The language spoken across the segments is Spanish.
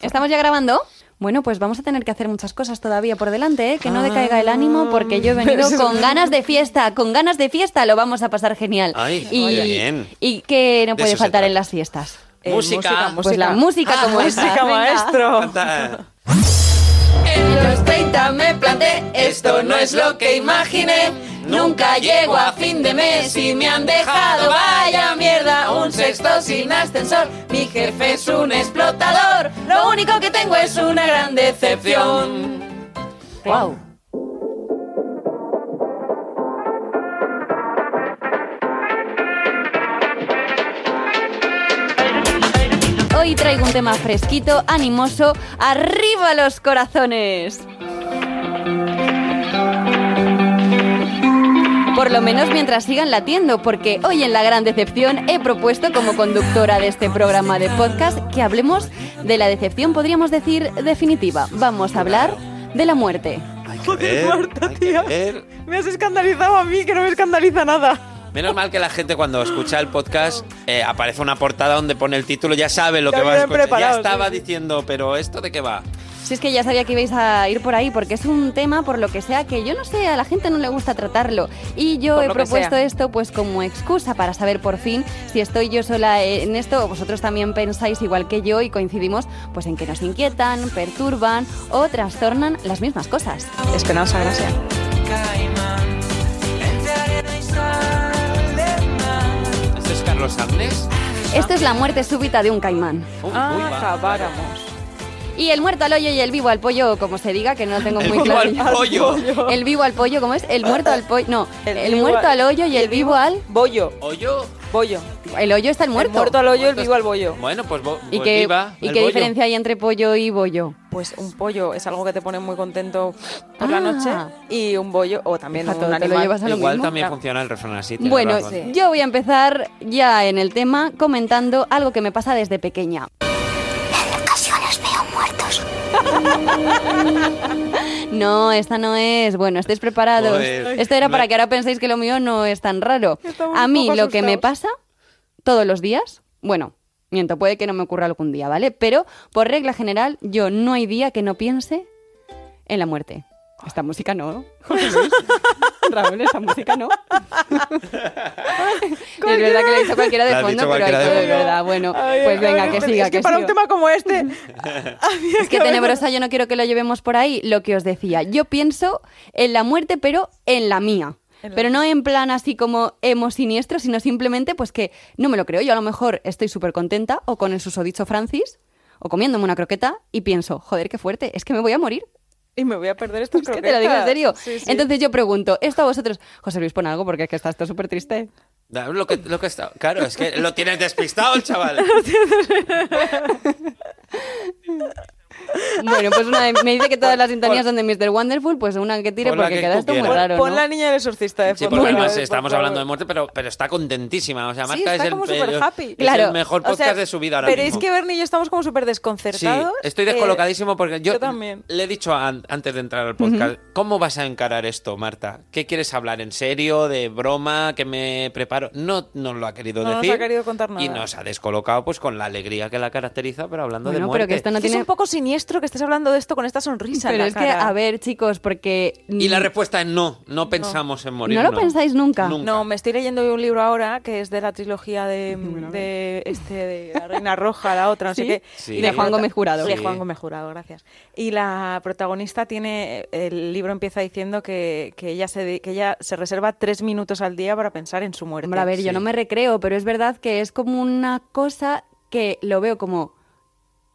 ¿Estamos ya grabando? Bueno, pues vamos a tener que hacer muchas cosas todavía por delante, ¿eh? que no decaiga el ánimo porque yo he venido con ganas de fiesta, con ganas de fiesta lo vamos a pasar genial. Ay, y, muy bien. ¿Y qué no De puede faltar en las fiestas? Eh, Música. Pues la música Ah, como esta. música, maestro. Canta. En los 30 me planté, esto no es lo que imaginé. Nunca llego a fin de mes y me han dejado, vaya mierda, un sexto sin ascensor. Mi jefe es un explotador, lo único que tengo es una gran decepción. Wow. Hoy traigo un tema fresquito, animoso, arriba los corazones. Por lo menos mientras sigan latiendo, porque hoy en La Gran Decepción he propuesto como conductora de este programa de podcast que hablemos de la decepción, podríamos decir, definitiva. Vamos a hablar de la muerte. Joder, ver, Marta, tía. Me has escandalizado a mí, que no me escandaliza nada. Menos mal que la gente cuando escucha el podcast eh, aparece una portada donde pone el título, ya sabe lo Ya que va a escuchar. Ya estaba sí, sí. diciendo, pero ¿esto de qué va? Si es que ya sabía que ibais a ir por ahí, porque es un tema, por lo que sea, que yo no sé, a la gente no le gusta tratarlo. Y yo Por he propuesto sea. esto pues como excusa para saber por fin si estoy yo sola en esto o vosotros también pensáis igual que yo y coincidimos pues en que nos inquietan, perturban o trastornan las mismas cosas. Esperanza, gracias. ¿Este es Carlos Arnés? Esto es la muerte súbita de un caimán. Ah, acabáramos. Y el muerto al hoyo y el vivo al pollo, como se diga, que no lo tengo El muy vivo claro. al yo. pollo. El vivo al pollo, ¿cómo es? El muerto al pollo. No, el, El vivo muerto al- al hoyo y el vivo al. Bollo. ¿Hoyo? Bollo. El hoyo está el muerto. El muerto al hoyo, el vivo al bollo. Bueno, pues, bo- ¿Y pues qué, viva ¿y el qué bollo. diferencia hay entre pollo y bollo? Pues un pollo es algo que te pone muy contento por Ah. la noche y un bollo o también Fíjate, un te lo llevas a lo Igual mismo. también Claro. funciona el refrán así. Bueno, sí. yo voy a empezar ya en el tema comentando algo que me pasa desde pequeña. No, esta no es. Bueno, estéis preparados. Joder. Esto era para que ahora penséis que lo mío no es tan raro. A mí lo que me pasa todos los días, bueno, miento, puede que no me ocurra algún día, ¿vale? Pero por regla general, yo no hay día que no piense en la muerte. Esta música no. José Luis. Raúl, esa música no. es verdad que le he dicho cualquiera de fondo, pero esto de es fondo. verdad. Bueno, Ay, pues ay, venga, ay, que es siga, que, que para siga. un tema como este. Es que tenebrosa yo no quiero que lo llevemos por ahí. Lo que os decía, yo pienso en la muerte, pero en la mía. Pero no en plan así como emo siniestro, sino simplemente pues que no me lo creo. Yo a lo mejor estoy súper contenta o con el susodicho Francis o comiéndome una croqueta y pienso, joder, qué fuerte, es que me voy a morir. Y me voy a perder estas Es que te lo digo en croquetas. serio. Sí, sí. Entonces yo pregunto, esto a vosotros, José Luis, pon algo porque es que estás todo súper triste. Lo que, lo que está, claro, es que lo tienes despistado el chaval. Bueno, pues una, me dice que todas las sintonías son de Mr. Wonderful, pues una que tire porque que queda tú esto muy raro, Pon ¿no? la niña del exorcista de Sí, fondo. porque Bueno, además por estamos hablando de muerte, pero, pero está contentísima. O sea, Sí, Marta está es, como el, happy. es Claro. el mejor O podcast sea, de su vida ahora Pero mismo. es que Bernie y yo estamos como súper Sí, desconcertados. estoy Eh, descolocadísimo porque yo, yo también. le he dicho an- antes de entrar al podcast, ¿cómo vas a encarar esto, Marta? ¿Qué quieres hablar? ¿En serio? ¿De broma? ¿Que me preparo? No nos lo ha querido No nos decir. ha querido contar nada. Y nos ha descolocado pues con la alegría que la caracteriza, pero hablando de muerte. pero que esto no tiene... es un poco siniestro que estés hablando de esto con esta sonrisa en Pero la es que, a ver, chicos, porque... Y la respuesta es no, no pensamos en morir. ¿No lo pensáis nunca? No, me estoy leyendo un libro ahora que es de la trilogía de, de, este, de La Reina Roja, la otra, no ¿Sí? sé qué. Sí. Y De Juan Gómez Jurado. De Sí. Juan Gómez Jurado, gracias. Y la protagonista tiene, el libro empieza diciendo que, que ella, se, de- que ella se reserva tres minutos al día para pensar en su muerte. Hombre, a ver, yo no me recreo, pero es verdad que es como una cosa que lo veo como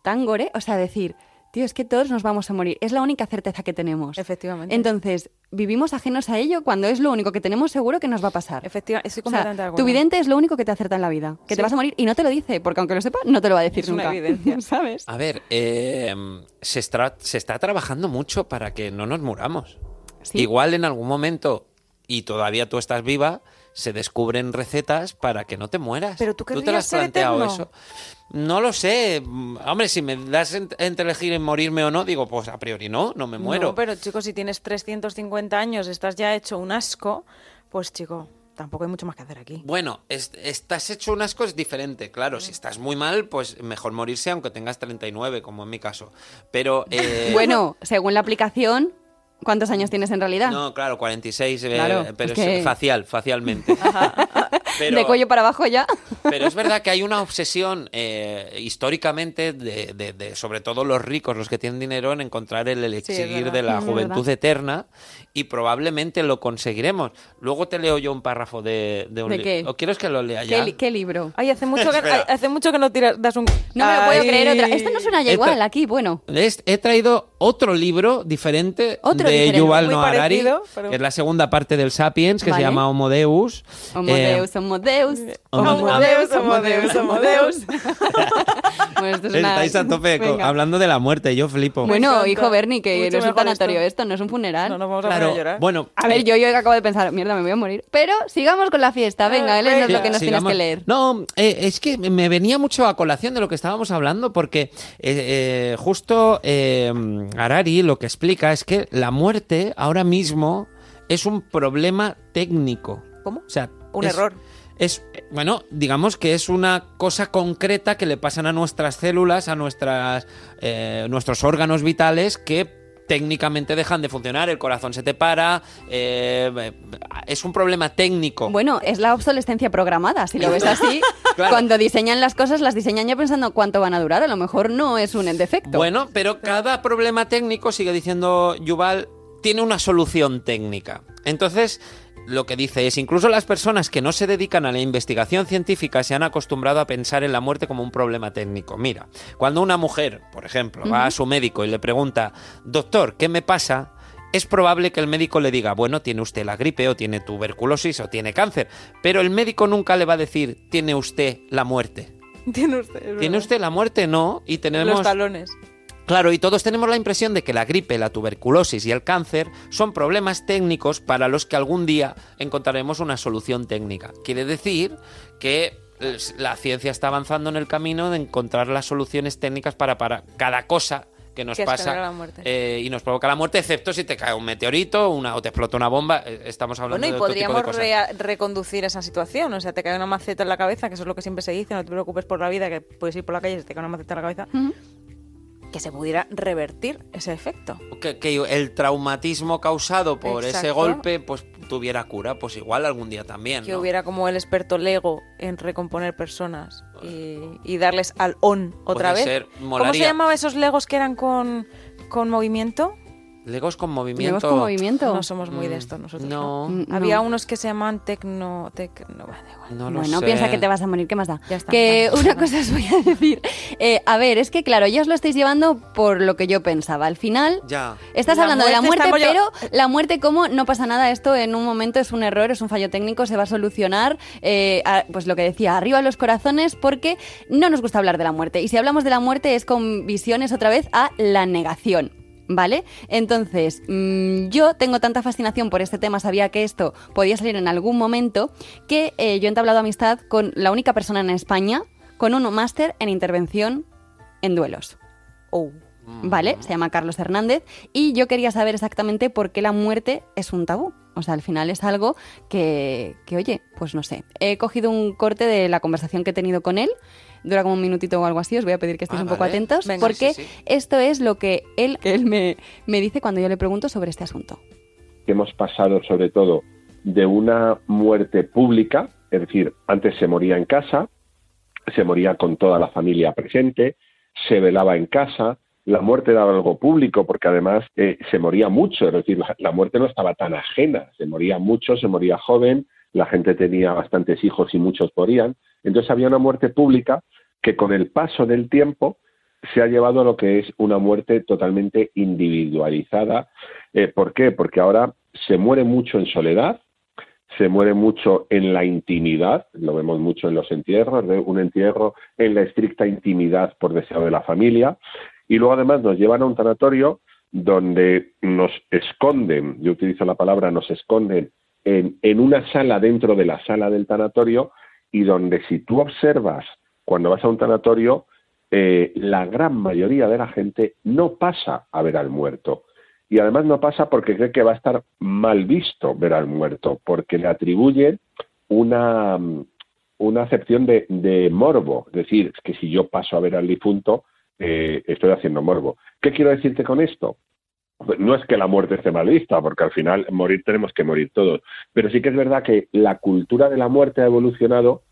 tan gore, o sea, decir, tío, es que todos nos vamos a morir, es la única certeza que tenemos. Efectivamente. Entonces, vivimos ajenos a ello cuando es lo único que tenemos seguro que nos va a pasar. Efectivamente, estoy O sea, tu vidente es lo único que te acerta en la vida, que Sí. te vas a morir y no te lo dice, porque aunque lo sepa, no te lo va a decir Es una nunca. evidencia. ¿Sabes? A ver, eh, se, está, se está trabajando mucho para que no nos muramos. Sí. Igual en algún momento, y todavía tú estás viva, se descubren recetas para que no te mueras. Pero tú te querrías has planteado eterno. eso? No lo sé. Hombre, si me das en- entre elegir en morirme o no, digo, pues a priori no, no me muero. No, pero chicos, si tienes 350 años, estás ya hecho un asco, pues chico, tampoco hay mucho más que hacer aquí. Bueno, es- estás hecho unas cosas diferentes, claro. Si estás muy mal, pues mejor morirse aunque tengas 39, como en mi caso. Pero. eh, Bueno, según la aplicación, ¿cuántos años tienes en realidad? No, claro, 46, eh, Claro, pero es es que- facial, facialmente. Pero- De cuello para abajo ya. Pero es verdad que hay una obsesión eh, históricamente, de, de- de- sobre todo los ricos, los que tienen dinero, en encontrar el elixir verdad. de la Es juventud eterna y probablemente lo conseguiremos. Luego te leo yo un párrafo de, de un ¿De li- qué? ¿O quieres que lo lea ya? ¿Qué, li- qué libro? Ay, hace mucho que, hace mucho que no tiras, das un... No me lo puedo creer otra. Esto no suena ya igual aquí, bueno. Es- he traído otro libro diferente Otro de. Yuval Noah Harari, pero- que es la segunda parte del Sapiens, que Vale. se llama Homo Deus. Homo Eh, Deus, Homo Deus. Homo- Homo Deus, Homo Deus, Homo Deus. Bueno, esto es una- Estáis a tope Venga. hablando de la muerte, yo flipo. Bueno, hijo Bernie, que Mucho no es un tanatorio esto. esto, no es un funeral. No nos vamos a Claro, poner a llorar. bueno. A ver, yo, yo acabo de pensar, mierda, me voy a morir. Pero sigamos con la fiesta. Venga, Ah, léenos venga. lo que nos tienes que leer. No, eh, es que me venía mucho a colación de lo que estábamos hablando porque eh, eh, justo eh, Harari lo que explica es que la muerte ahora mismo es un problema técnico. ¿Cómo? O sea, Un es- error. Es, bueno, digamos que es una cosa concreta que le pasan a nuestras células, a nuestras, eh, nuestros órganos vitales que técnicamente dejan de funcionar, el corazón se te para, eh, es un problema técnico. Bueno, es la obsolescencia programada, si lo ves así. Claro. Cuando diseñan las cosas, las diseñan ya pensando cuánto van a durar. A lo mejor no es un defecto. Bueno, pero cada problema técnico, sigue diciendo Yuval, tiene una solución técnica. Entonces, lo que dice es, incluso las personas que no se dedican a la investigación científica se han acostumbrado a pensar en la muerte como un problema técnico. Mira, cuando una mujer, por ejemplo, va a su médico y le pregunta, doctor, ¿qué me pasa? Es probable que el médico le diga, bueno, tiene usted la gripe o tiene tuberculosis o tiene cáncer, pero el médico nunca le va a decir, tiene usted la muerte. Tiene usted, ¿Tiene usted la muerte? No. Y tenemos... Los talones. Claro, y todos tenemos la impresión de que la gripe, la tuberculosis y el cáncer son problemas técnicos para los que algún día encontraremos una solución técnica. Quiere decir que eh, la ciencia está avanzando en el camino de encontrar las soluciones técnicas para, para cada cosa que nos Que pasa tener la muerte. eh, y nos provoca la muerte, excepto si te cae un meteorito una, o te explota una bomba. eh, Estamos hablando Bueno, y de otro tipo de podríamos cosas. rea- reconducir esa situación. O sea, te cae una maceta en la cabeza, que eso es lo que siempre se dice, no te preocupes por la vida, que puedes ir por la calle y se te cae una maceta en la cabeza. Que se pudiera revertir ese efecto. que, que el traumatismo causado por ese golpe pues tuviera cura, pues igual algún día también. Que ¿no? hubiera como el experto Lego en recomponer personas y, y darles al on otra Puede vez. ser, ¿Cómo se molaría. llamaba esos Legos que eran con, con movimiento? Legos con movimiento. Legos con movimiento. No somos muy de esto nosotros. no. Mm, no. Había unos que se llaman tecno... tecno bueno, da igual. No lo bueno, sé. piensa que te vas a morir, ¿qué más da? Ya está, Que vale, una vale. cosa os voy a decir. Eh, a ver, es que claro, ya os lo estáis llevando por lo que yo pensaba. Al final, Ya. estás La hablando de la muerte pero la muerte como no pasa nada, esto en un momento es un error, es un fallo técnico, se va a solucionar. eh, a- pues lo que decía, arriba los corazones, porque no nos gusta hablar de la muerte. Y si hablamos de la muerte es con visiones otra vez a la negación. ¿Vale? Entonces, mm, yo tengo tanta fascinación por este tema, sabía que esto podía salir en algún momento, que eh, yo he entablado amistad con la única persona en España con un máster en intervención en duelos. Oh. ¿Vale? Se llama Carlos Hernández. Y yo quería saber exactamente por qué la muerte es un tabú. O sea, al final es algo que, que, oye, pues no sé. He cogido un corte de la conversación que he tenido con él. Dura como un minutito o algo así. Os voy a pedir que estéis Ah, un poco vale. atentos. Venga. porque Sí, sí. esto es lo que él, que él me, me dice cuando yo le pregunto sobre este asunto. que hemos pasado sobre todo de una muerte pública, es decir, antes se moría en casa, se moría con toda la familia presente, se velaba en casa, la muerte era algo público porque además eh, se moría mucho, es decir, la, la muerte no estaba tan ajena, se moría mucho, se moría joven, la gente tenía bastantes hijos y muchos morían, entonces había una muerte pública que con el paso del tiempo se ha llevado a lo que es una muerte totalmente individualizada. Eh, ¿Por qué? Porque ahora se muere mucho en soledad, se muere mucho en la intimidad, lo vemos mucho en los entierros, un entierro en la estricta intimidad por deseo de la familia, y luego además nos llevan a un tanatorio donde nos esconden, yo utilizo la palabra nos esconden, en, en una sala dentro de la sala del tanatorio, y donde si tú observas cuando vas a un tanatorio, eh, la gran mayoría de la gente no pasa a ver al muerto. Y además no pasa porque cree que va a estar mal visto ver al muerto, porque le atribuyen una, una acepción de, de morbo. Es decir, que si yo paso a ver al difunto, eh, estoy haciendo morbo. ¿Qué quiero decirte con esto? Pues no es que la muerte esté mal vista, porque al final morir tenemos que morir todos, pero sí que es verdad que la cultura de la muerte ha evolucionado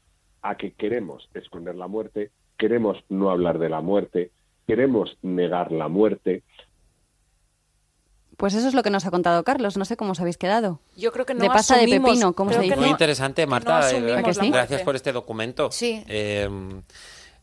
a que queremos esconder la muerte, queremos no hablar de la muerte, queremos negar la muerte. Pues eso es lo que nos ha contado Carlos. No sé cómo os habéis quedado. Yo creo que no de pasta de pepino, ¿cómo se dice? Muy no- interesante, no Marta. eh, Gracias por este documento. Sí. Eh,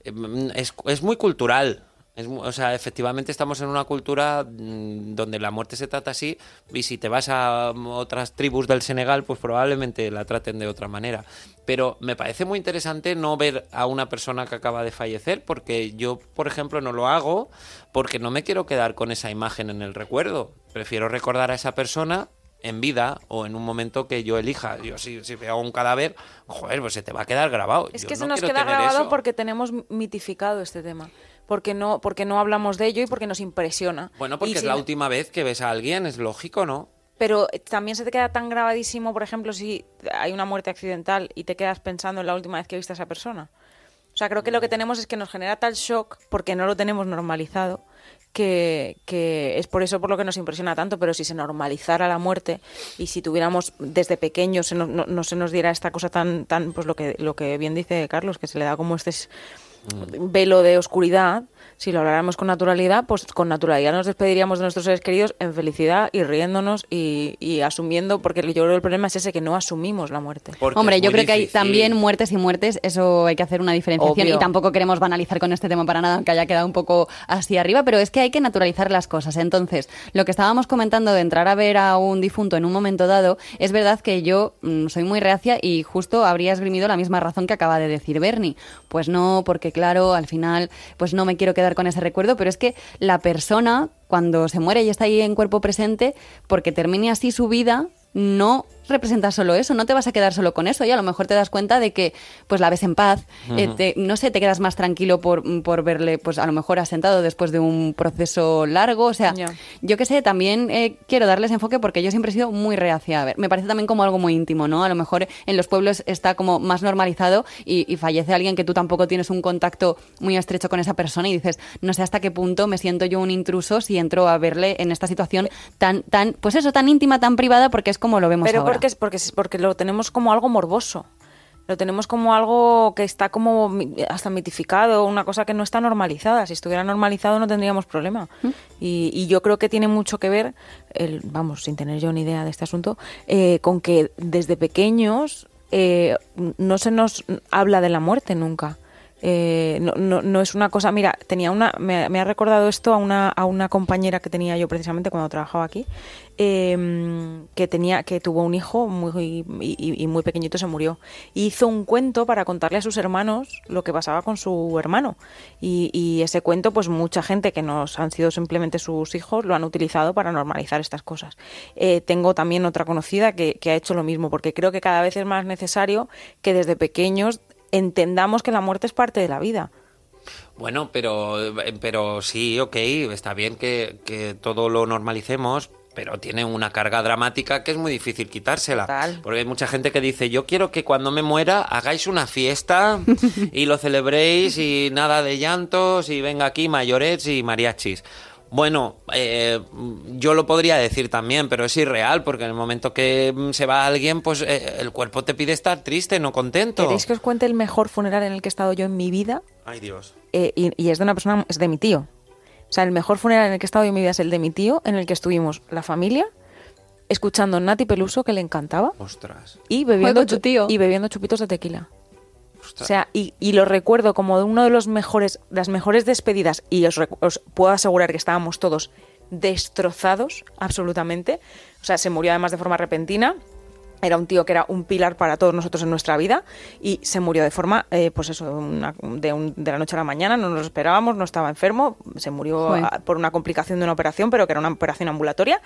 eh, es, es muy cultural. Es o sea, efectivamente estamos en una cultura mm, donde la muerte se trata así y si te vas a mm, otras tribus del Senegal, pues probablemente la traten de otra manera. Pero me parece muy interesante no ver a una persona que acaba de fallecer porque yo, por ejemplo, no lo hago porque no me quiero quedar con esa imagen en el recuerdo. Prefiero recordar a esa persona en vida o en un momento que yo elija. Yo si, si veo un cadáver, joder, pues se te va a quedar grabado. Es Yo que se no nos queda grabado eso. porque tenemos mitificado este tema. Porque no, porque no hablamos de ello y porque nos impresiona. Bueno, porque Y es si la no- última vez que ves a alguien, es lógico, ¿no? Pero eh, también se te queda tan grabadísimo, por ejemplo, si hay una muerte accidental y te quedas pensando en la última vez que viste a esa persona. O sea, creo que lo que tenemos es que nos genera tal shock porque no lo tenemos normalizado que, que es por eso por lo que nos impresiona tanto. Pero si se normalizara la muerte y si tuviéramos desde pequeños no, no se nos diera esta cosa tan, tan pues lo que, lo que bien dice Carlos, que se le da como este velo de oscuridad, si lo habláramos con naturalidad, pues con naturalidad nos despediríamos de nuestros seres queridos en felicidad y riéndonos y, y asumiendo, porque yo creo que el problema es ese, que no asumimos la muerte. Porque Hombre, yo creo que hay también muertes y muertes, eso hay que hacer una diferenciación Obvio. y tampoco queremos banalizar con este tema para nada, aunque haya quedado un poco así arriba, pero es que hay que naturalizar las cosas. Entonces, lo que estábamos comentando de entrar a ver a un difunto en un momento dado, es verdad que yo mm, soy muy reacia y justo habría esgrimido la misma razón que acaba de decir Bernie. Pues no, porque claro, al final, pues no me quiero quedar con ese recuerdo, pero es que la persona, cuando se muere y está ahí en cuerpo presente, porque termine así su vida, no representa solo eso, no te vas a quedar solo con eso y a lo mejor te das cuenta de que pues la ves en paz, eh, te- no sé, te quedas más tranquilo por, por verle pues a lo mejor asentado después de un proceso largo, o sea, yo qué sé, también eh, quiero darles enfoque porque yo siempre he sido muy reacia a ver, me parece también como algo muy íntimo, ¿no? A lo mejor en los pueblos está como más normalizado y, y fallece alguien que tú tampoco tienes un contacto muy estrecho con esa persona y dices, no sé hasta qué punto me siento yo un intruso si entro a verle en esta situación tan, tan, pues eso, tan íntima, tan privada, porque es como lo vemos Pero ahora. Porque, es- porque, es- porque lo tenemos como algo morboso. Lo tenemos como algo que está como hasta mitificado, una cosa que no está normalizada. Si estuviera normalizado no tendríamos problema. Y, y yo creo que tiene mucho que ver, el, vamos, sin tener yo ni idea de este asunto, eh, con que desde pequeños eh, no se nos habla de la muerte nunca. Eh, no, no, no es una cosa, mira, tenía una, me, ha recordado esto a una, a una compañera que tenía yo precisamente cuando trabajaba aquí, eh, que tenía, que tuvo un hijo muy y, muy pequeñito se murió. Hizo un cuento para contarle a sus hermanos lo que pasaba con su hermano. Y, ese cuento, pues mucha gente que nos han sido simplemente sus hijos lo han utilizado para normalizar estas cosas. Eh, tengo también otra conocida que ha hecho lo mismo, porque creo que cada vez es más necesario que desde pequeños entendamos que la muerte es parte de la vida. Bueno, pero, pero sí, ok, está bien que, que todo lo normalicemos, pero tiene una carga dramática que es muy difícil quitársela. Total. Porque hay mucha gente que dice, yo quiero que cuando me muera hagáis una fiesta y lo celebréis y nada de llantos y venga aquí mayorets y mariachis. Bueno, eh, yo lo podría decir también, pero es irreal, porque en el momento que mm, se va alguien, pues eh, el cuerpo te pide estar triste, no contento. ¿Queréis que os cuente el mejor funeral en el que he estado yo en mi vida? Ay, Dios. Eh, y, y es de una persona, es de mi tío. O sea, el mejor funeral en el que he estado yo en mi vida es el de mi tío, en el que estuvimos la familia, escuchando Nati Peluso, que le encantaba, Ostras. y bebiendo, tu tío. y bebiendo chupitos de tequila. O ostras. sea, y, y lo recuerdo como de uno de los mejores, las mejores despedidas, y os, os puedo asegurar que estábamos todos destrozados, absolutamente. O sea, se murió además de forma repentina. Era un tío que era un pilar para todos nosotros en nuestra vida y se murió de forma, eh, pues eso, una- de, un- de la noche a la mañana, no nos lo esperábamos, no estaba enfermo, se murió a- por una complicación de una operación, pero que era una operación ambulatoria.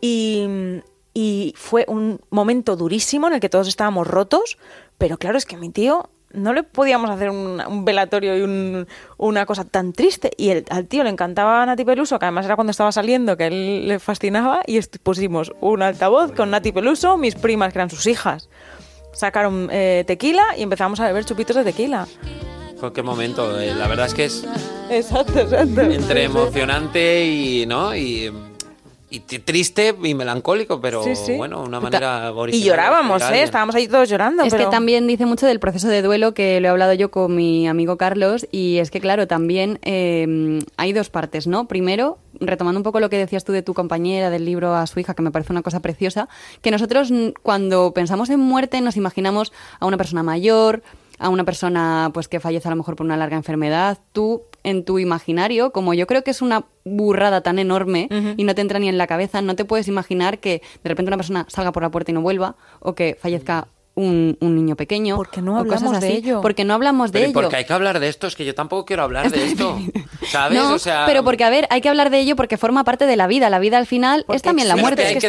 Y, y fue un momento durísimo en el que todos estábamos rotos, pero claro, es que mi tío no le podíamos hacer un, un velatorio y un- una cosa tan triste. Y el- al tío le encantaba Nati Peluso, que además era cuando estaba saliendo, que a él le fascinaba, y pusimos un altavoz con Nati Peluso, mis primas, que eran sus hijas. sacaron eh, tequila y empezamos a beber chupitos de tequila. Qué momento. eh, La verdad es que es Exacto, exacto. entre emocionante y, ¿no? Y, y triste y melancólico, pero Sí, sí. bueno, una manera Y original de llorábamos, ¿eh? Estábamos ahí todos llorando. Es pero... que también dice mucho del proceso de duelo que lo he hablado yo con mi amigo Carlos y es que claro, también eh, hay dos partes, ¿no? Primero, retomando un poco lo que decías tú de tu compañera del libro a su hija, que me parece una cosa preciosa, que nosotros cuando pensamos en muerte nos imaginamos a una persona mayor, a una persona pues que fallece a lo mejor por una larga enfermedad, tú en tu imaginario, como yo creo que es una burrada tan enorme y no te entra ni en la cabeza, no te puedes imaginar que de repente una persona salga por la puerta y no vuelva o que fallezca un, un niño pequeño. Porque no o cosas hablamos de ello. Porque no hablamos de Pero ¿y ello. por qué hay que hablar de esto? Es que yo tampoco quiero hablar de esto. ¿Sabes? No, o sea, pero porque, a ver, hay que hablar de ello porque forma parte de la vida. La vida al final Porque es también la muerte. ¿qué hay Es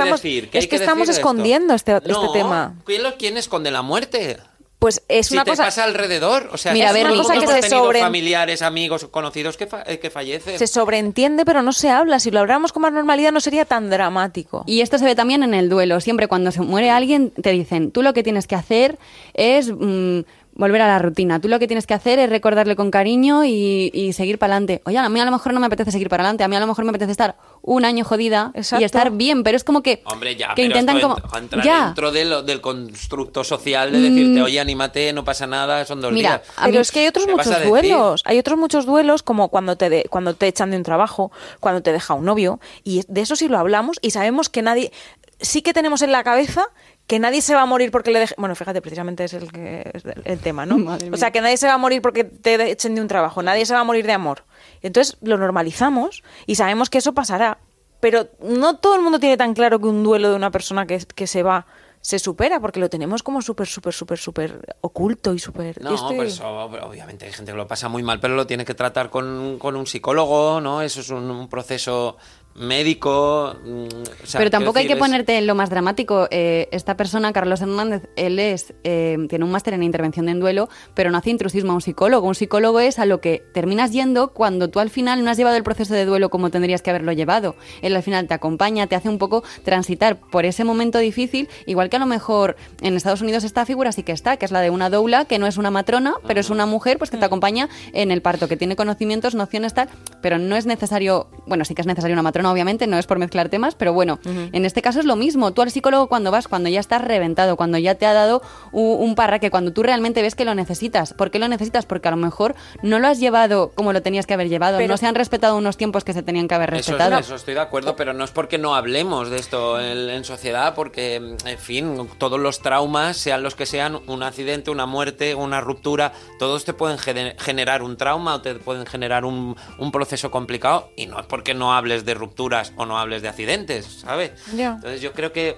que que estamos- escondiendo este- este tema. ¿quién, lo- quién esconde la muerte? Pues es si una te cosa... pasa alrededor, o sea, Mira, a es ver, una cosa que que hemos se tenido sobre- familiares, amigos, conocidos que, fa- que fallecen. Se sobreentiende, pero no se habla. Si lo habláramos con más normalidad no sería tan dramático. Y esto se ve también en el duelo. Siempre cuando se muere alguien te dicen, tú lo que tienes que hacer es mm, volver a la rutina. Tú lo que tienes que hacer es recordarle con cariño y, y seguir para adelante. Oye, a mí a lo mejor no me apetece seguir para adelante. A mí a lo mejor me apetece estar un año jodida Exacto. y estar bien. Pero es como que, Hombre, ya, que pero intentan como... ent- entrar Ya. dentro de lo- del constructo social de decirte, oye, anímate, no pasa nada, son dos Mira, días. Pero mí- es que hay otros ¿Me vas muchos duelos. Hay otros muchos duelos como cuando te de- cuando te echan de un trabajo, cuando te deja un novio y de eso sí lo hablamos y sabemos que nadie sí que tenemos en la cabeza que nadie se va a morir porque le deje bueno fíjate precisamente es el que es el- tema no Madre o sea que nadie se va a morir porque te echen de un trabajo nadie se va a morir de amor. Entonces lo normalizamos y sabemos que eso pasará pero no todo el mundo tiene tan claro que un duelo de una persona que, que se va se supera porque lo tenemos como súper súper súper súper oculto y súper No, estoy- pues eso, obviamente hay gente que lo pasa muy mal, pero lo tiene que tratar con, con un psicólogo, ¿no? Eso es un, un proceso médico. mm, o sea, Pero tampoco hay que es- ponerte en lo más dramático. Eh, esta persona, Carlos Hernández, él es eh, tiene un máster en intervención en duelo, pero no hace intrusismo a un psicólogo. Un psicólogo es a lo que terminas yendo cuando tú al final no has llevado el proceso de duelo como tendrías que haberlo llevado. Él al final te acompaña, te hace un poco transitar por ese momento difícil, igual que a lo mejor en Estados Unidos esta figura sí que está, que es la de una doula, que no es una matrona, pero es una mujer pues que te acompaña en el parto, que tiene conocimientos, nociones tal, pero no es necesario, bueno, sí que es necesario una matrona obviamente, no es por mezclar temas, pero bueno, en este caso es lo mismo. Tú al psicólogo cuando vas, cuando ya estás reventado, cuando ya te ha dado u- un, parraque, cuando tú realmente ves que lo necesitas. ¿Por qué lo necesitas? Porque a lo mejor no lo has llevado como lo tenías que haber llevado, Pero- no se han respetado unos tiempos que se tenían que haber Eso, es- respetado. eso estoy de acuerdo, pero no es porque no hablemos de esto en, en sociedad, porque, en fin, todos los traumas, sean los que sean, un accidente, una muerte, una ruptura, todos te pueden gener- generar un trauma o te pueden generar un, un proceso complicado, y no es porque no hables de rupturas o no hables de accidentes, ¿sabes? Entonces yo creo que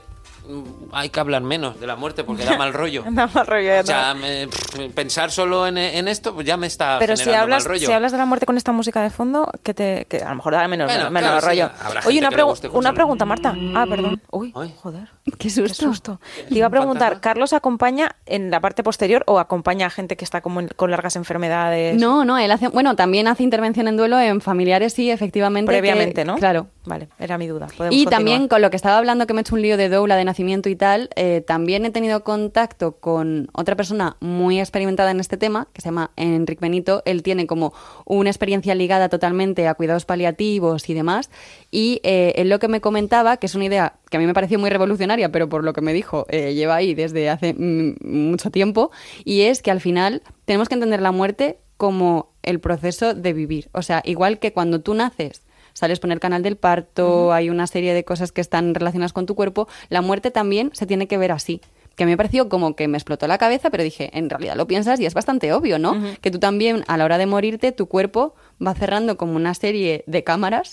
hay que hablar menos de la muerte porque da mal rollo. Da mal rollo, ya O sea, me- pff, pensar solo en, en esto pues ya me está Pero si generando hablas, mal rollo. si hablas de la muerte con esta música de fondo, que te que a lo mejor da menos, Bueno, menos claro, sí, rollo. gente Oye, una, pregu- una pregunta, Marta. Ah, perdón. Uy, Ay. joder. Qué susto. Qué susto. Te iba a preguntar, fantasma? ¿Carlos acompaña en la parte posterior o acompaña a gente que está como en- con largas enfermedades? No, no, él hace, bueno, también hace intervención en duelo en familiares, sí, efectivamente. que- Previamente, ¿no? Claro. Vale, era mi duda. Podemos Y continuar. también con lo que estaba hablando, que me he hecho un lío de doula, de nacimiento y tal, eh, también he tenido contacto con otra persona muy experimentada en este tema, que se llama Enrique Benito. Él tiene como una experiencia ligada totalmente a cuidados paliativos y demás. Y eh, él lo que me comentaba, que es una idea que a mí me pareció muy revolucionaria, pero por lo que me dijo, eh, lleva ahí desde hace mm, mucho tiempo, y es que al final tenemos que entender la muerte como el proceso de vivir. O sea, igual que cuando tú naces sales por el canal del parto, hay una serie de cosas que están relacionadas con tu cuerpo, la muerte también se tiene que ver así. Que a mí me pareció como que me explotó la cabeza, pero dije, en realidad lo piensas y es bastante obvio, ¿no? Que tú también, a la hora de morirte, tu cuerpo va cerrando como una serie de cámaras,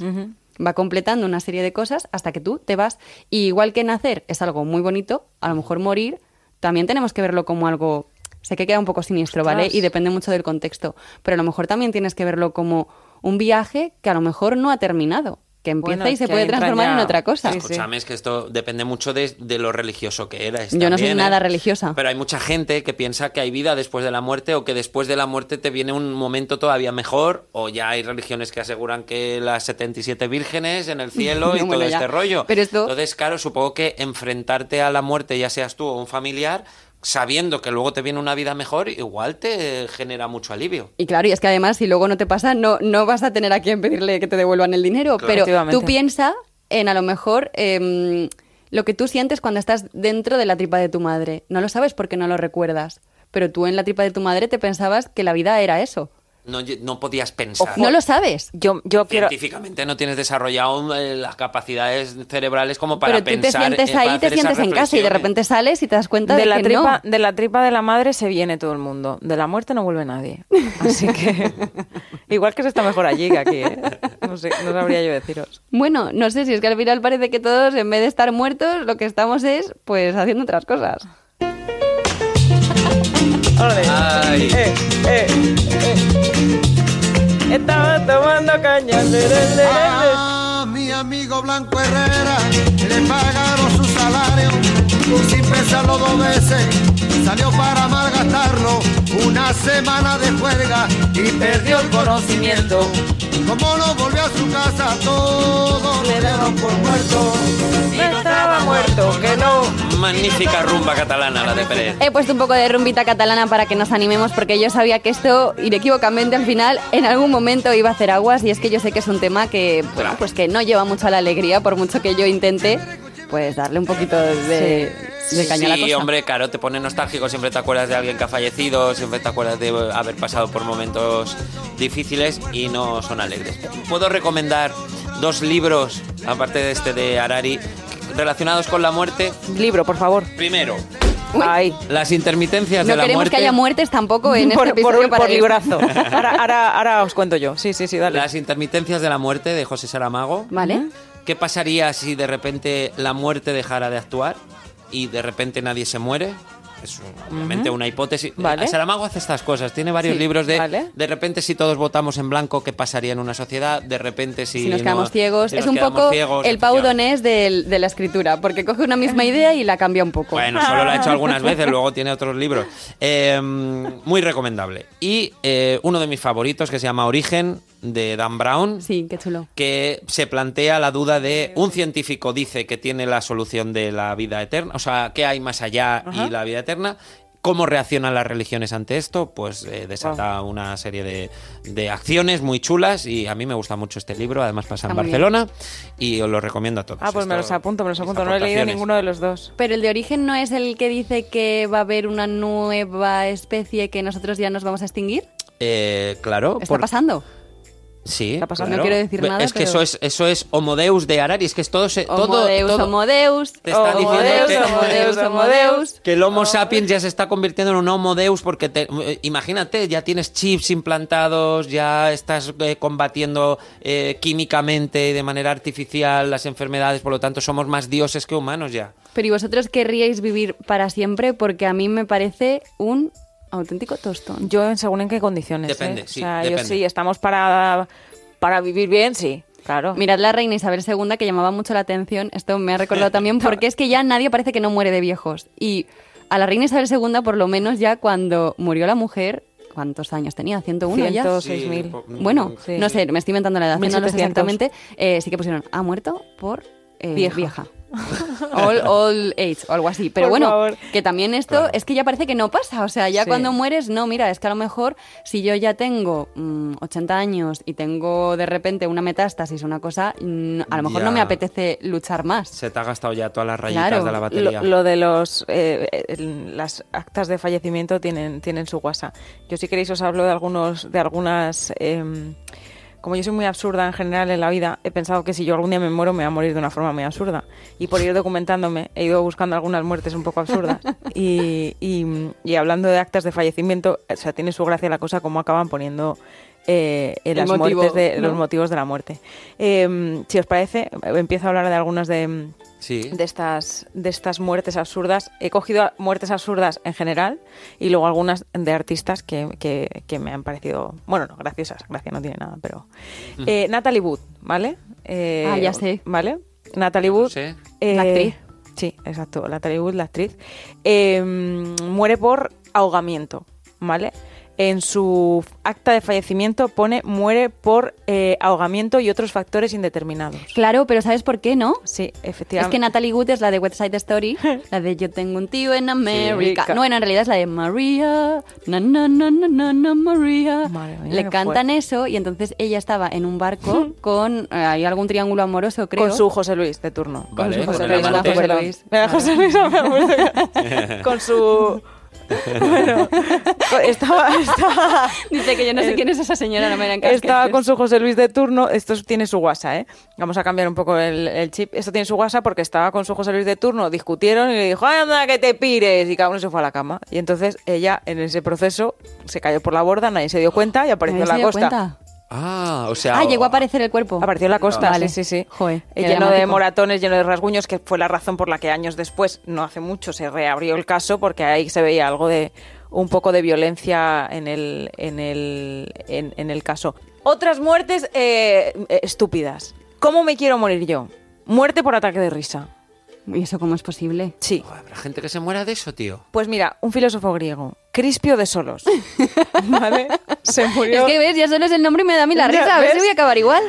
va completando una serie de cosas hasta que tú te vas. Y igual que nacer es algo muy bonito, a lo mejor morir también tenemos que verlo como algo... Sé que queda un poco siniestro, ¿vale? Ostras. Y depende mucho del contexto, pero a lo mejor también tienes que verlo como un viaje que a lo mejor no ha terminado, que empieza Bueno, y se puede transformar en otra cosa. Sí, sí. Escúchame, es que esto depende mucho de, de lo religioso que eres. Yo no soy nada ¿eh? religiosa. Pero hay mucha gente que piensa que hay vida después de la muerte o que después de la muerte te viene un momento todavía mejor o ya hay religiones que aseguran que las 77 vírgenes en el cielo y bueno, todo ya. este rollo. Pero esto- Entonces, claro, supongo que enfrentarte a la muerte, ya seas tú o un familiar, sabiendo que luego te viene una vida mejor, igual te genera mucho alivio. Y claro, y es que además si luego no te pasa, no, no vas a tener a quien pedirle que te devuelvan el dinero. Claro. Pero tú piensa en a lo mejor em, lo que tú sientes cuando estás dentro de la tripa de tu madre. No lo sabes porque no lo recuerdas. Pero tú en la tripa de tu madre te pensabas que la vida era eso. No, no podías pensar. No lo sabes. Yo, yo quiero... Científicamente no tienes desarrollado eh, las capacidades cerebrales como para Pero tú te pensar. sientes eh, para ahí, te sientes en casa y de repente sales y te das cuenta de, de la, que tripa, no. de la tripa de la madre se viene todo el mundo. De la muerte no vuelve nadie. Así que igual que se está mejor allí que aquí. ¿eh? No sé, no sabría yo deciros. Bueno, no sé si es que al final parece que todos, en vez de estar muertos, lo que estamos es, pues, haciendo otras cosas. Ay. Eh, eh, eh. Estaba tomando caña. A mi amigo Blanco Herrera le pagaron su salario sin pensarlo dos veces salió para malgastarlo. Una semana de juerga y perdió el conocimiento. Como no volvió a su casa, todo le dieron por muerto. No estaba muerto, que no. Magnífica rumba catalana la de Pérez. He puesto un poco de rumbita catalana para que nos animemos porque yo sabía que esto, inequívocamente al final, en algún momento iba a hacer aguas y es que yo sé que es un tema que, bueno, pues que no lleva mucho a la alegría, por mucho que yo intente, pues darle un poquito de, de caña a la Sí, cosa. hombre, claro, te pone nostálgico, siempre te acuerdas de alguien que ha fallecido, siempre te acuerdas de haber pasado por momentos difíciles y no son alegres. Puedo recomendar dos libros, aparte de este de Harari, relacionados con la muerte. Libro, por favor. Primero, Ay. las intermitencias No de la queremos muerte. que haya muertes tampoco en este por, episodio por, para por librazo. Ahora, ahora, ahora os cuento yo. Sí, sí, sí, dale. Las intermitencias de la muerte de José Saramago. ¿Vale? ¿Qué pasaría si de repente la muerte dejara de actuar y de repente nadie se muere? Es obviamente una hipótesis. Vale. Saramago hace estas cosas. Tiene varios Sí, libros de vale. de repente si todos votamos en blanco, ¿qué pasaría en una sociedad? De repente si, Si nos no- quedamos ciegos. si Es un poco ciegos, el Pau. Donés del- de la escritura, porque coge una misma idea y la cambia un poco. Bueno, solo lo ha hecho algunas veces, luego tiene otros libros. Eh, muy recomendable. Y eh, uno de mis favoritos que se llama Origen, de Dan Brown. Sí, qué chulo. que se plantea la duda de un científico dice que tiene la solución de la vida eterna, o sea, ¿qué hay más allá y la vida eterna? ¿Cómo reaccionan las religiones ante esto? Pues eh, desata una serie de, de acciones muy chulas y a mí me gusta mucho este libro, además pasa en Barcelona y os lo recomiendo a todos. Ah, pues me los apunto, me los apunto. No he leído ninguno de los dos. Pero el de origen no es el que dice que va a haber una nueva especie que nosotros ya nos vamos a extinguir. Eh, claro. ¿Está por- pasando? Sí, Está pasando. claro. No quiero decir nada, Es que pero- eso es eso es Homo Deus de Harari, es que es todo se- todo, Homo Deus, todo- Homo Deus. Te está Homo diciendo Deus, que- Homo Deus, Homo Deus. que el Homo sapiens ya se está convirtiendo en un Homo Deus porque te- imagínate, ya tienes chips implantados, ya estás eh, combatiendo eh, químicamente y de manera artificial las enfermedades, por lo tanto somos más dioses que humanos ya. Pero ¿y vosotros querríais vivir para siempre? Porque a mí me parece un auténtico tostón. Yo, según en qué condiciones. Depende, ¿eh? sí, O sea, depende. yo sí, estamos para, para vivir bien, sí. Claro. Mirad la reina Isabel II que llamaba mucho la atención. Esto me ha recordado también porque es que ya nadie parece que no muere de viejos. Y a la reina Isabel II, por lo menos ya cuando murió la mujer, ¿cuántos años tenía? ¿101 ya? 106.000. po- Bueno, Sí. no sé, me estoy inventando la edad, no lo sé 1700. exactamente. Eh, sí que pusieron, ha muerto por eh, Vieja. vieja. All, all age o algo así. Pero Por bueno, favor. que también esto Claro. es que ya parece que no pasa. O sea, ya Sí. cuando mueres, no, mira, es que a lo mejor si yo ya tengo mm, 80 años y tengo de repente una metástasis, una cosa, a lo mejor no me apetece luchar más. Se te ha gastado ya todas las rayitas Claro, de la Lo, batería. lo de los eh, las actas de fallecimiento tienen tienen su guasa. Yo si queréis os hablo de algunos de algunas em, como yo soy muy absurda en general en la vida, he pensado que si yo algún día me muero me voy a morir de una forma muy absurda. Y por ir documentándome he ido buscando algunas muertes un poco absurdas. y, y- y hablando de actas de fallecimiento, o sea, tiene su gracia la cosa como acaban poniendo eh, en El las motivo, muertes de ¿no? los motivos de la muerte. Em, si os parece, empiezo a hablar de algunas de sí. de estas, de estas muertes absurdas. He cogido muertes absurdas en general y luego algunas de artistas que, que- que me han parecido, bueno, no, graciosas, gracia no tiene nada, pero... Eh, Natalie Wood, ¿vale? Eh, Ah, ya sé. ¿Vale? Natalie Wood. Sí. eh, La actriz. Sí, exacto, Natalie Wood, la actriz. eh, muere por ahogamiento, ¿vale? En su acta de fallecimiento pone muere por eh, ahogamiento y otros factores indeterminados. Claro, pero ¿sabes por qué, no? Sí, Es efectivamente. que Natalie Wood es la de West Side Story, la de Yo tengo un tío en América. ca- no, en realidad es la de María, na na na na na, na María. Le cantan eso y entonces ella estaba en un barco con eh, hay algún triángulo amoroso, creo. Con su José Luis de turno. Vale, su José Luis. José José con su... Bueno, estaba, estaba, Dice que yo no sé quién es esa señora, no me eran estaba con su José Luis de turno. Esto tiene su WhatsApp, ¿eh? Vamos a cambiar un poco el, el chip. Esto tiene su WhatsApp porque estaba con su José Luis de turno, discutieron y le dijo, anda, que te pires. Y cada uno se fue a la cama. Y entonces ella, en ese proceso, se cayó por la borda, nadie se dio cuenta y apareció en la costa. Ah, o sea. Ah, llegó a aparecer el cuerpo. Apareció en la costa, Vale. sí, sí, sí. Joder, lleno de moratones, lleno de rasguños, que fue la razón por la que años después, no hace mucho, se reabrió el caso porque ahí se veía algo de un poco de violencia en el, en el, en, en el caso. Otras muertes eh, eh, estúpidas. ¿Cómo me quiero morir yo? Muerte por ataque de risa. ¿Y eso cómo es posible? Sí. Joder, ¿Habrá gente que se muera de eso, tío? Pues mira, un filósofo griego, Crispio de Solos. ¿Vale? Se murió. Es que ves, ya solo es el nombre y me da a mí la risa. A ver si voy a acabar igual.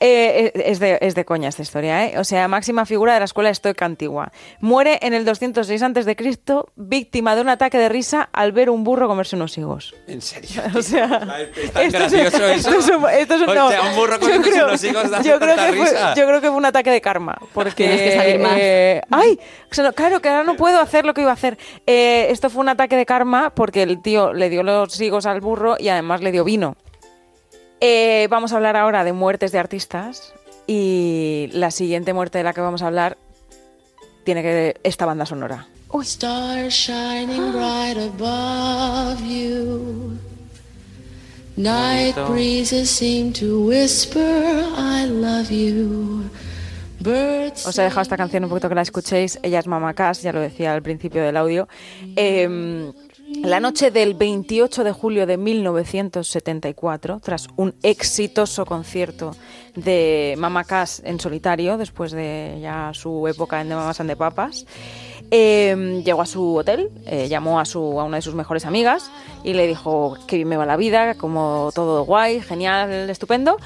Eh, es, de, es de coña esta historia, ¿eh? O sea, máxima figura de la escuela estoica antigua. Muere en el 206 a.C., víctima de un ataque de risa al ver un burro comerse unos higos. ¿En serio? O sea, Es tan esto es- gracioso eso. esto es un- esto es un- O no. sea, un burro comiéndose creo- unos higos da yo creo que fue, risa. Yo creo que fue un ataque de karma. Porque, Tienes que salir más. eh, ¡Ay! Claro, que ahora no puedo hacer lo que iba a hacer. Eh, esto fue un ataque de karma porque el tío le dio los higos al burro y además le dio vino. Eh, vamos a hablar ahora de muertes de artistas y la siguiente muerte de la que vamos a hablar tiene que esta banda sonora. Stars shining bright above you. Night Bonito. breezes seem to whisper, I love you. Birds Os he dejado esta canción un poquito que la escuchéis. Ella es Mama Cass, ya lo decía al principio del audio. Eh, la noche del 28 de julio de 1974, tras un exitoso concierto de Mama Cass en solitario, después de ya su época en The Mamas and Papas, eh, llegó a su hotel, eh, llamó a, su, a una de sus mejores amigas y le dijo que me va la vida, como todo guay, genial, estupendo.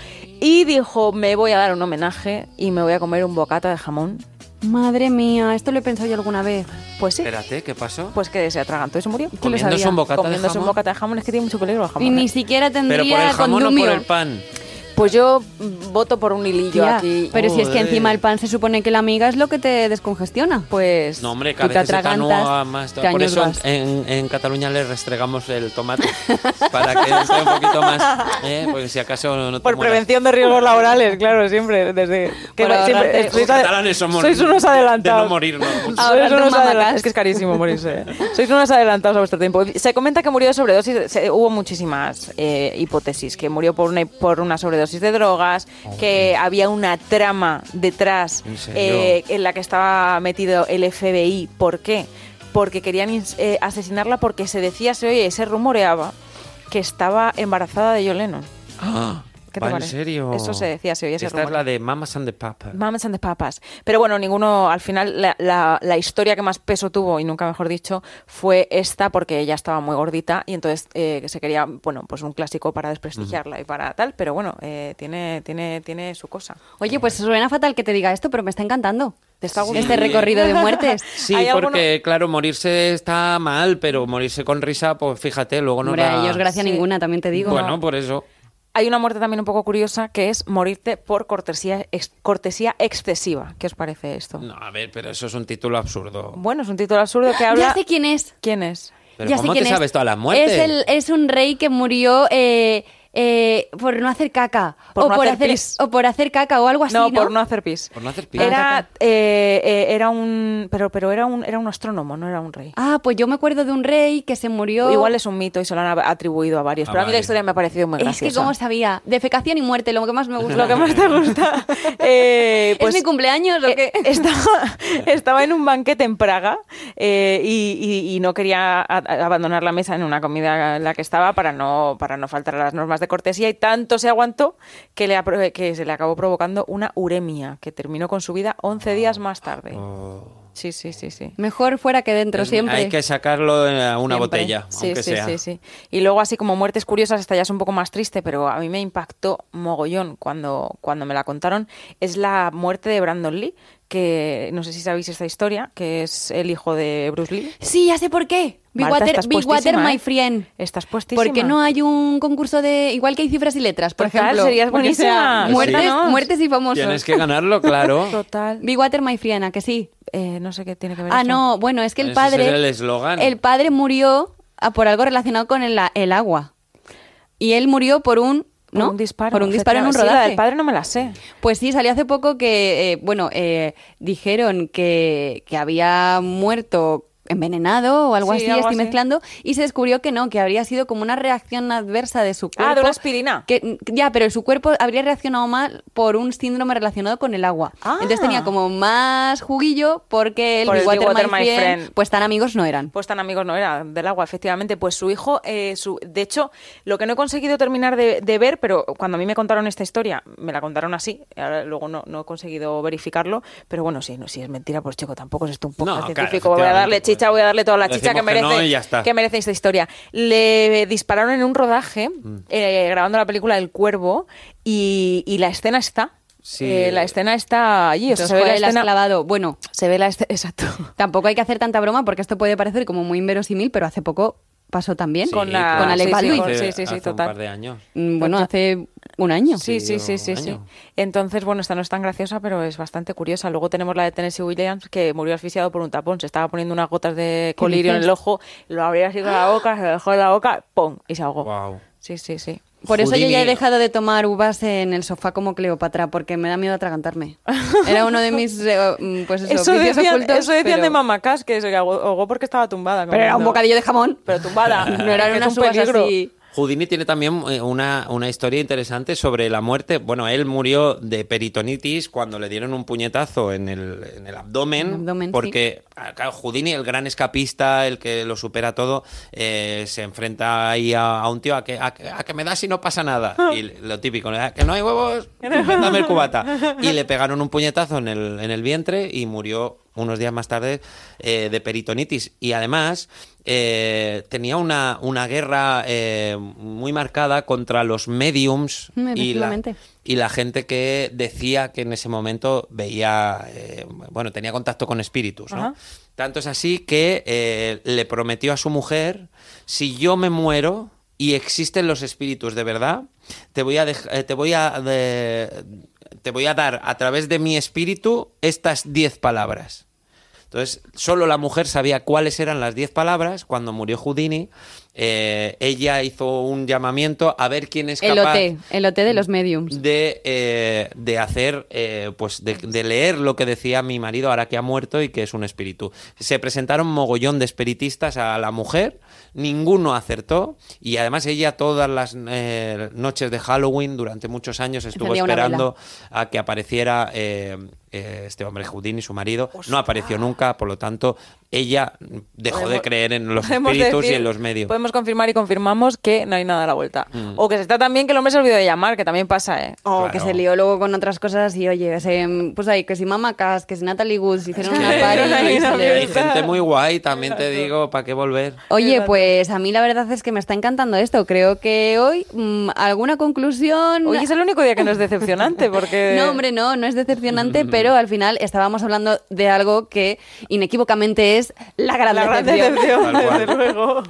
Y dijo, me voy a dar un homenaje y me voy a comer un bocata de jamón. Madre mía, esto lo he pensado yo alguna vez. Pues sí, Espérate, ¿qué pasó? pues que se atragantó y se murió. Comiéndose un bocata de Comiéndose un jamón. bocata de jamón es que tiene mucho peligro el jamón. Y ni ¿eh? siquiera ¿Pero por tendría el jamón o condumio. por el pan? Pues yo mm, voto por un hilillo Tía, aquí. pero si es que encima el pan se supone que la amiga es lo que te descongestiona. Pues No, hombre, cada te vez atragantas, canúa más. te Por eso en, Cataluña le restregamos el tomate para que esté un poquito más. ¿eh? Porque si acaso no te por mueras. prevención de riesgos laborales, claro, siempre. Desde que siempre- sois, catalanes somos sois unos de adelantados. no morirnos. Sois unos un mamacas. adela- Es que es carísimo morirse. ¿eh? Sois unos adelantados a vuestro tiempo. Se comenta que murió de sobredosis. se- hubo muchísimas eh, hipótesis. Que murió por una, por una sobredosis de drogas, que había una trama detrás eh, en la que estaba metido el FBI. ¿Por qué? Porque querían eh, asesinarla porque se decía, se oye, se rumoreaba que estaba embarazada de John Lennon. Ah, ¿Qué te ¿va, ¿En parece? serio? Eso se decía, se oía ese Esta es la de Mamas and the Papa. Mamas and the Papas. Pero bueno, ninguno, al final, la, la- la historia que más peso tuvo, y nunca mejor dicho, fue esta, porque ella estaba muy gordita y entonces eh, se quería, bueno, pues un clásico para desprestigiarla y para tal, pero bueno, eh, tiene, tiene, tiene su cosa. Oye, pues suena fatal que te diga esto, pero me está encantando. ¿Te está Sí. Este recorrido de muertes. Sí, ¿Hay alguno- porque claro, morirse está mal, pero morirse con risa, pues fíjate, luego no Hombre, da- a ellos gracia Sí. ninguna, también te digo. Bueno, por eso. Hay una muerte también un poco curiosa, que es morirte por cortesía, ex- cortesía excesiva. ¿Qué os parece esto? No, a ver, pero eso es un título absurdo. Bueno, es un título absurdo que habla... Ya sé quién es. ¿Quién es? Pero ya sé ¿cómo te es. sabes todas las muertes? Es, el, es un rey que murió eh, eh, por no hacer caca. Por o, no por hacer hacer, pis. o por hacer caca o algo así, no, ¿no? por no hacer pis. Por no hacer pis. Era, eh, eh, era un... Pero, pero era un, era un astrónomo, no era un rey. Ah, pues yo me acuerdo de un rey que se murió... Igual es un mito y se lo han atribuido a varios. Ah, pero a mí la historia me ha parecido muy Es graciosa. que cómo sabía. Defecación y muerte, lo que más me gusta. Lo que más te gusta. Eh, pues, ¿Es mi cumpleaños o eh, qué? estaba, estaba en un banquete en Praga eh, y, y- y no quería a- a- abandonar la mesa en una comida en la que estaba para no, para no faltar a las normas de cortesía y tanto se aguantó que, le, que se le acabó provocando una uremia que terminó con su vida 11 días más tarde. Oh. Sí, sí, sí, sí. Mejor fuera que dentro, Es- siempre. Hay que sacarlo en una Siempre. botella, Sí, aunque sí, sea. sí, sí. Y luego así como muertes curiosas, esta ya es un poco más triste, pero a mí me impactó mogollón cuando, cuando me la contaron, es la muerte de Brandon Lee, que no sé si sabéis esta historia, que es el hijo de Bruce Lee. Sí, ya sé por qué. Big Marta, Water, Big my ¿eh? friend. Estás puestísima. Porque no hay un concurso de. Igual que hay cifras y letras, por Total, ejemplo. serías sea buenísima. Muertes, Cuéntanos. muertes y famosos. Tienes que ganarlo, claro. Total. Big Water, my friend, ¿a que sí? Eh, no sé qué tiene que ver Ah, eso. no, bueno, es que el Ese padre. el eslogan. el padre murió ah, por algo relacionado con el, el agua. Y él murió por un. Por ¿no? un disparo. Por un disparo en un Sí, la rodaje. del padre no me la sé. Pues sí, salió hace poco que, eh, bueno, eh, dijeron que, que había muerto envenenado o algo Sí, así, algo estoy así. mezclando, y se descubrió que no, que habría sido como una reacción adversa de su cuerpo. Ah, de una aspirina. Que, ya, pero su cuerpo habría reaccionado mal por un síndrome relacionado con el agua. Ah. Entonces tenía como más juguillo porque el, Por el Water, My My Friend, Friend. pues tan amigos no eran. Pues tan amigos no era del agua, efectivamente. Pues su hijo, eh, su, de hecho, lo que no he conseguido terminar de, de ver, pero cuando a mí me contaron esta historia, me la contaron así, ahora luego no, no he conseguido verificarlo, pero bueno, sí, no, si es mentira, pues chico, tampoco es esto un poco No, claro, científico. voy a darle efectivamente, chicha, voy a darle toda la chicha que decimos que no merece, y ya está. que merece esta historia. Le dispararon en un rodaje, Mm. eh, grabando la película El Cuervo, y, y la escena está. Sí. Eh, la escena está allí, o sea, Entonces, se ve la escena. clavado. Bueno, Se ve la escena, exacto. tampoco hay que hacer tanta broma porque esto puede parecer como muy inverosímil, pero hace poco pasó también. Sí, con la- con Alec sí, sí, Hace- sí, sí, sí, hace total. un par de años. Mm, Bueno, hace un año. Sí, sí, sí, sí, sí. Entonces, bueno, esta no es tan graciosa, pero es bastante curiosa. Luego tenemos la de Tennessee Williams, que murió asfixiado por un tapón. Se estaba poniendo unas gotas de colirio en el ojo, lo abría así con la boca, se lo dejó en la boca, ¡pum! y se ahogó. Wow. Sí, sí, sí. Por eso yo ya he dejado de tomar uvas en el sofá como Cleopatra, porque me da miedo atragantarme. Era uno de mis eh, mm, pues eso, Eso vicios decían, ocultos, eso decían pero- de Mamacás, que se ahogó porque estaba tumbada. Pero era un bocadillo de jamón. Pero tumbada. No eran unas un uvas así. Houdini tiene también eh, una, una historia interesante sobre la muerte. Bueno, él murió de peritonitis cuando le dieron un puñetazo en el, en el abdomen. En el abdomen, porque, ah, claro, Houdini, el gran escapista, el que lo supera todo, eh, se enfrenta ahí a, a un tío a que, a, que- a que me das y no pasa nada. Y lo típico, "Ah, que no hay huevos, dame el cubata. Y le pegaron un puñetazo en el, en el vientre y murió unos días más tarde eh, de peritonitis. Y además eh, tenía una, una guerra eh, muy marcada contra los mediums y la, y la gente que decía que en ese momento veía, bueno, tenía contacto con espíritus, ¿no? Tanto es así que le prometió a su mujer, si yo me muero y existen los espíritus de verdad, te voy a, te voy a, de- te voy a dar a través de mi espíritu estas diez palabras. Entonces, solo la mujer sabía cuáles eran las diez palabras. Cuando murió Houdini, eh, ella hizo un llamamiento a ver quién es El capaz OT, el OT de los mediums. de, eh, de hacer, eh, pues de, de leer lo que decía mi marido ahora que ha muerto y que es un espíritu. Se presentaron mogollón de espiritistas a la mujer, ninguno acertó y además ella todas las noches de Halloween durante muchos años estuvo esperando a que apareciera este hombre Houdini, su marido. No apareció nunca, por lo tanto ella dejó de Podemos- creer en los espíritus y decir- en los medios. Podemos confirmar y confirmamos que no hay nada a la vuelta. Mm. O que se está tan bien que el hombre se olvidó de llamar, que también pasa, ¿eh? O Claro. que se lió luego con otras cosas y oye, se, pues ahí, que si Mama Cass, que si Natalie Woods hicieron una Sí. party y le- Hay gente muy guay, también te digo, ¿para qué volver? Oye, pues a mí la verdad es que me está encantando esto. Creo que hoy mm, alguna conclusión... Hoy es el único día que no es decepcionante, porque... No, hombre, no, no es decepcionante, pero al final estábamos hablando de algo que inequívocamente es la gran La gran decepción. decepción, desde luego.